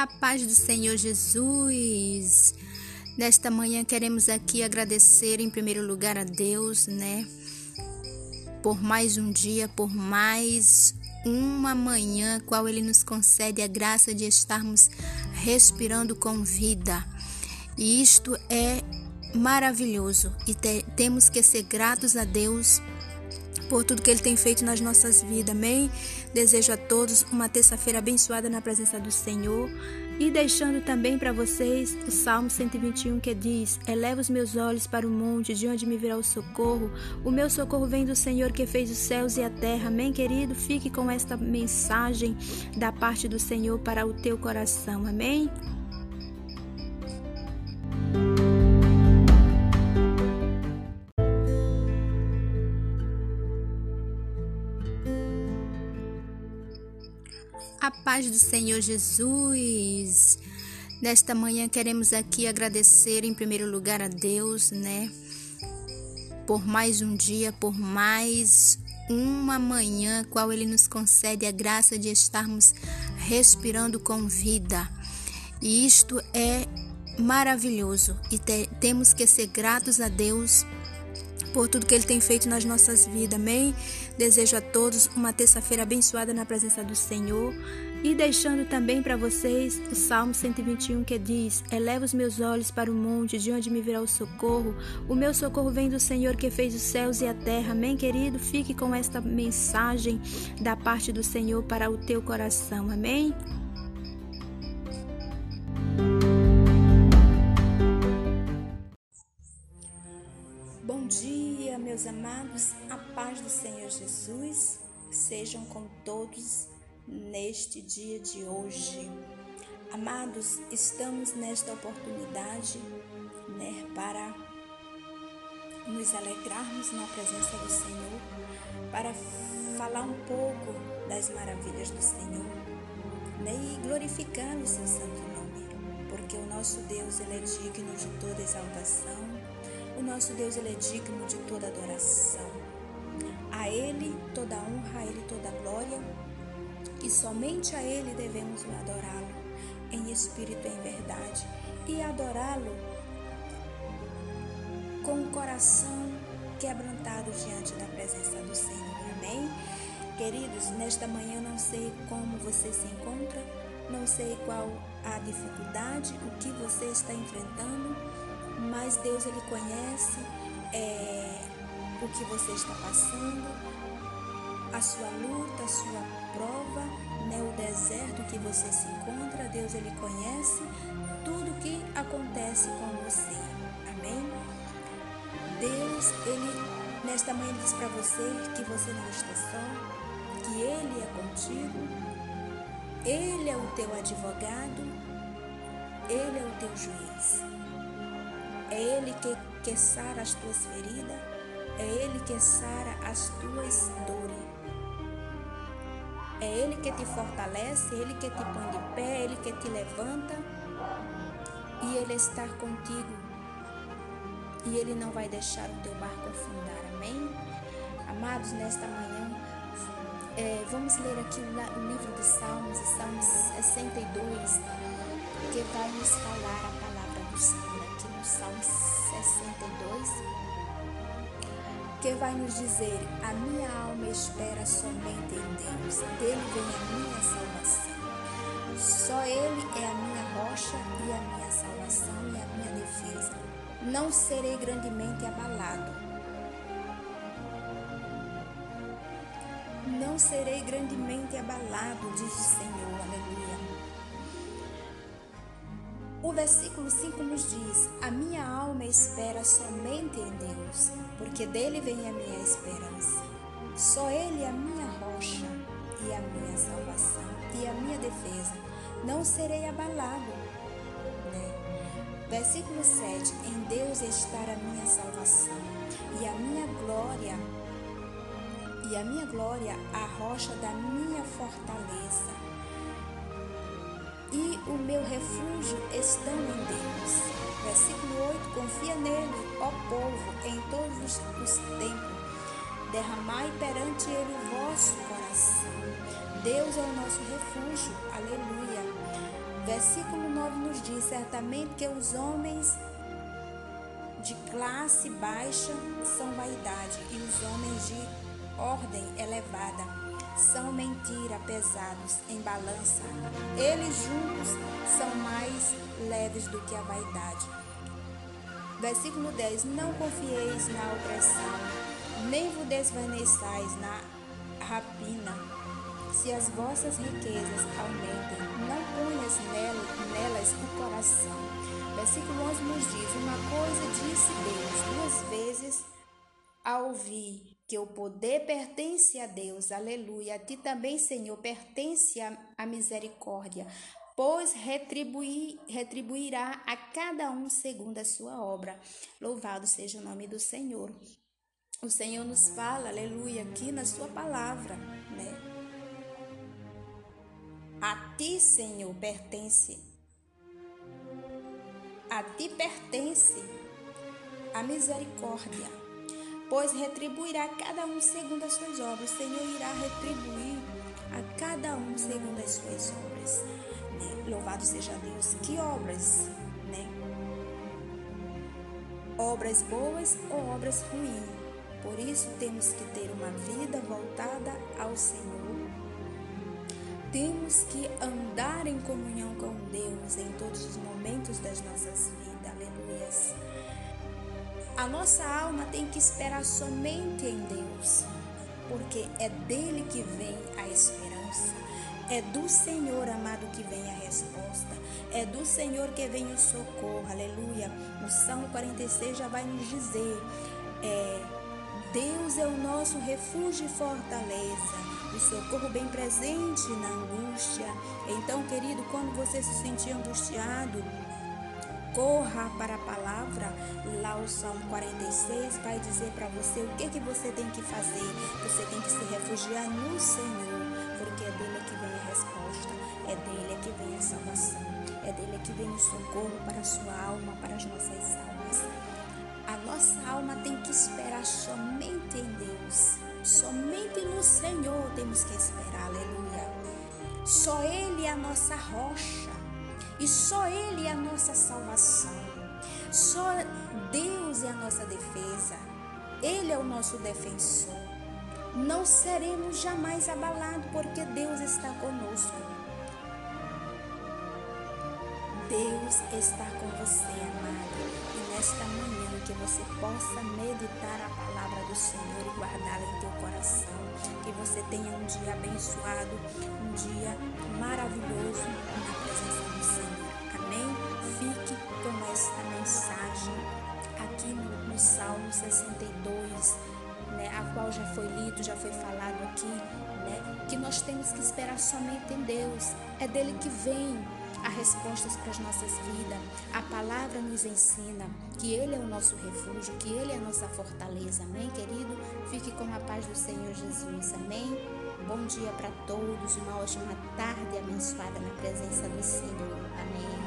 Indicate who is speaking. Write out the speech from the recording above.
Speaker 1: A paz do Senhor Jesus. Nesta manhã queremos aqui agradecer em primeiro lugar a Deus, né? Por mais um dia, por mais uma manhã, qual Ele nos concede a graça de estarmos respirando com vida. E isto é maravilhoso e te, temos que ser gratos a Deus por tudo que Ele tem feito nas nossas vidas. Amém? Desejo a todos uma terça-feira abençoada na presença do Senhor. E deixando também para vocês o Salmo 121 que diz: Eleva os meus olhos para o monte, de onde me virá o socorro. O meu socorro vem do Senhor que fez os céus e a terra. Amém, querido? Fique com esta mensagem da parte do Senhor para o teu coração. Amém? Paz do Senhor Jesus. Nesta manhã queremos aqui agradecer em primeiro lugar a Deus, né? Por mais um dia, por mais uma manhã, qual Ele nos concede a graça de estarmos respirando com vida. E isto é maravilhoso e te, temos que ser gratos a Deus por tudo que Ele tem feito nas nossas vidas. Amém? Desejo a todos uma terça-feira abençoada na presença do Senhor. E deixando também para vocês o Salmo 121 que diz: Eleva os meus olhos para o monte, de onde me virá o socorro. O meu socorro vem do Senhor que fez os céus e a terra. Amém, querido? Fique com esta mensagem da parte do Senhor para o teu coração. Amém? Bom dia, meus amados. A paz do Senhor Jesus sejam com todos neste dia de hoje. Amados, estamos nesta oportunidade, né, para nos alegrarmos na presença do Senhor, para falar um pouco das maravilhas do Senhor, né, e glorificar o seu santo nome, porque o nosso Deus ele é digno de toda exaltação o nosso Deus ele é digno de toda adoração. A Ele toda honra, a Ele toda glória, e somente a Ele devemos adorá-lo em espírito e em verdade, e adorá-lo com o coração quebrantado diante da presença do Senhor. Amém? Queridos, nesta manhã não sei como você se encontra, não sei qual a dificuldade, o que você está enfrentando, mas Deus ele conhece é, o que você está passando, a sua luta, a sua prova, né, o deserto que você se encontra, Deus ele conhece tudo que acontece com você. Amém? Deus, ele nesta manhã diz para você que você não está só, que ele é contigo. Ele é o teu advogado, ele é o teu juiz. É Ele que, que sara as tuas feridas, é Ele que sara as tuas dores. É Ele que te fortalece, Ele que te põe de pé, Ele que te levanta e Ele está contigo. E Ele não vai deixar o teu barco afundar, amém? Amados, nesta manhã, é, vamos ler aqui o, livro dos Salmos, Salmos 62, que vai nos falar a palavra do Senhor no Salmo 62, que vai nos dizer: A minha alma espera somente em Deus, dele vem a minha salvação. Só Ele é a minha rocha e a minha salvação e a minha defesa. Não serei grandemente abalado. Não serei grandemente abalado, diz o Senhor. Aleluia. O versículo 5 nos diz: A minha alma espera somente em Deus, porque dele vem a minha esperança. Só ele é a minha rocha e a minha salvação e a minha defesa. Não serei abalado. Né? Versículo 7: Em Deus está a minha salvação e a minha glória. E a minha glória, a rocha da minha fortaleza e o meu refúgio estão em Deus. Versículo 8: Confia nele, ó povo, em todos os tempos. Derramai perante ele o vosso coração. Deus é o nosso refúgio. Aleluia. Versículo 9 nos diz: certamente que os homens de classe baixa são vaidade e os homens de ordem elevada são mentira pesados em balança. Eles juntos são mais leves do que a vaidade. Versículo 10: Não confieis na opressão, nem vos desvaneçais na rapina. Se as vossas riquezas aumentem, não ponhas nelas o coração. Versículo 11 nos diz: Uma coisa disse Deus duas vezes ao ouvir que o poder pertence a Deus, aleluia. A ti também, Senhor, pertence a, a misericórdia, pois retribuir, retribuirá a cada um segundo a sua obra. Louvado seja o nome do Senhor. O Senhor nos fala, aleluia, aqui na sua palavra, né? A ti, Senhor, pertence. A ti pertence a misericórdia pois retribuirá cada um segundo as suas obras. O Senhor irá retribuir a cada um segundo as suas obras. Né? Louvado seja Deus. Que obras, né? Obras boas ou obras ruins. Por isso temos que ter uma vida voltada ao Senhor. Temos que andar em comunhão com Deus em todos os momentos das nossas vidas. Aleluias. A nossa alma tem que esperar somente em Deus, porque é dele que vem a esperança. É do Senhor, amado, que vem a resposta. É do Senhor que vem o socorro. Aleluia. O Salmo 46 já vai nos dizer: é, Deus é o nosso refúgio e fortaleza o socorro bem presente na angústia. Então, querido, quando você se sentir angustiado, corra para a palavra. Lá o Salmo 46 vai dizer para você o que, que você tem que fazer. Você tem que se refugiar no Senhor, porque é dele que vem a resposta, é dele que vem a salvação, é dele que vem o socorro para a sua alma, para as nossas almas. A nossa alma tem que esperar somente em Deus, somente no Senhor temos que esperar, aleluia. Só Ele é a nossa rocha. E só Ele é a nossa salvação. Só Deus é a nossa defesa. Ele é o nosso defensor. Não seremos jamais abalados porque Deus está conosco. Deus está com você, amado. E nesta manhã que você possa meditar a palavra do Senhor e guardá-la em teu coração. Que você tenha um dia abençoado, um dia maravilhoso na presença do Senhor. Amém? Fique com esta mensagem aqui no, no Salmo 62, né, a qual já foi lido, já foi falado aqui, né, que nós temos que esperar somente em Deus. É dele que vem há respostas para as nossas vidas. A palavra nos ensina que Ele é o nosso refúgio, que Ele é a nossa fortaleza. Amém, querido? Fique com a paz do Senhor Jesus. Amém? Bom dia para todos, uma ótima tarde abençoada na presença do Senhor. Amém.